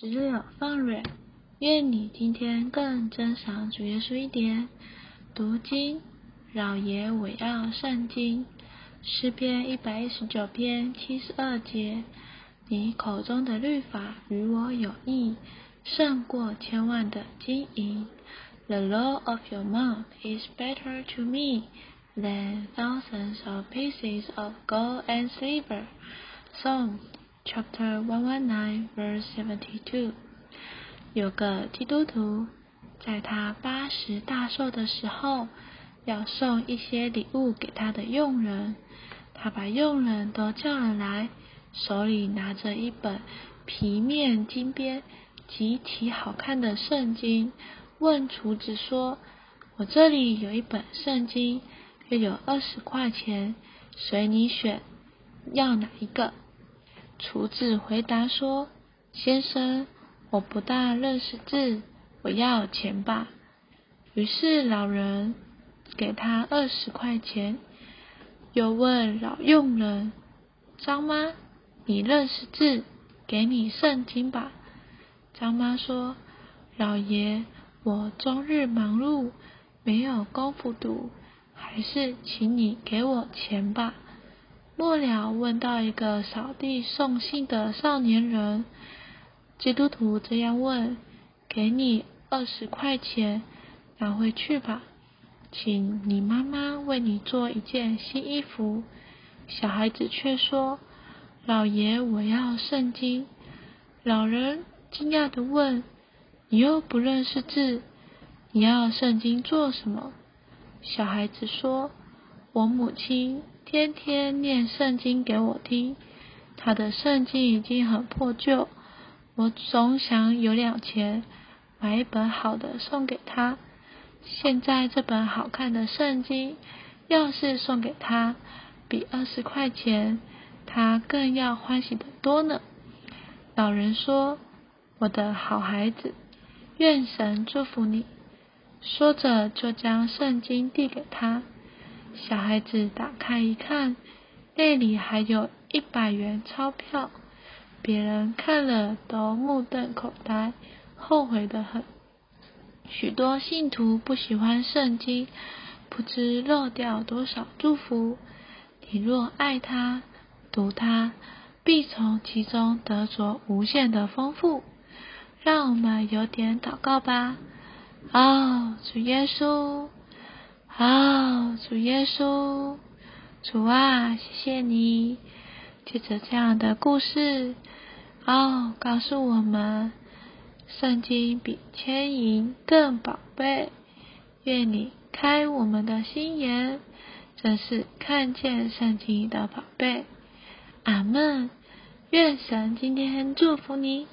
直了放蕊，愿你今天更珍赏主耶稣一点。读经，老爷我要圣经。诗篇一百一十九篇七十二节，你口中的律法与我有益，胜过千万的金银。The law of your mouth is better to me than thousands of pieces of gold and silver. Psalm Chapter one one nine, verse seventy two。有个基督徒，在他八十大寿的时候，要送一些礼物给他的佣人。他把佣人都叫了来，手里拿着一本皮面金边、极其好看的圣经，问厨子说：“我这里有一本圣经，约有二十块钱，随你选，要哪一个？”厨子回答说：“先生，我不大认识字，我要钱吧。”于是老人给他二十块钱，又问老佣人：“张妈，你认识字？给你圣经吧。”张妈说：“老爷，我终日忙碌，没有功夫读，还是请你给我钱吧。”末了，问到一个扫地送信的少年人，基督徒这样问：“给你二十块钱，拿回去吧，请你妈妈为你做一件新衣服。”小孩子却说：“老爷，我要圣经。”老人惊讶的问：“你又不认识字，你要圣经做什么？”小孩子说：“我母亲。”天天念圣经给我听，他的圣经已经很破旧，我总想有两钱买一本好的送给他。现在这本好看的圣经，要是送给他，比二十块钱他更要欢喜的多呢。老人说：“我的好孩子，愿神祝福你。”说着就将圣经递给他。小孩子打开一看，那里还有一百元钞票，别人看了都目瞪口呆，后悔的很。许多信徒不喜欢圣经，不知漏掉多少祝福。你若爱他，读他，必从其中得着无限的丰富。让我们有点祷告吧。哦，主耶稣。好，主耶稣，主啊，谢谢你，借着这样的故事，哦，告诉我们，圣经比千银更宝贝。愿你开我们的心眼，真是看见圣经的宝贝。阿门。愿神今天祝福你。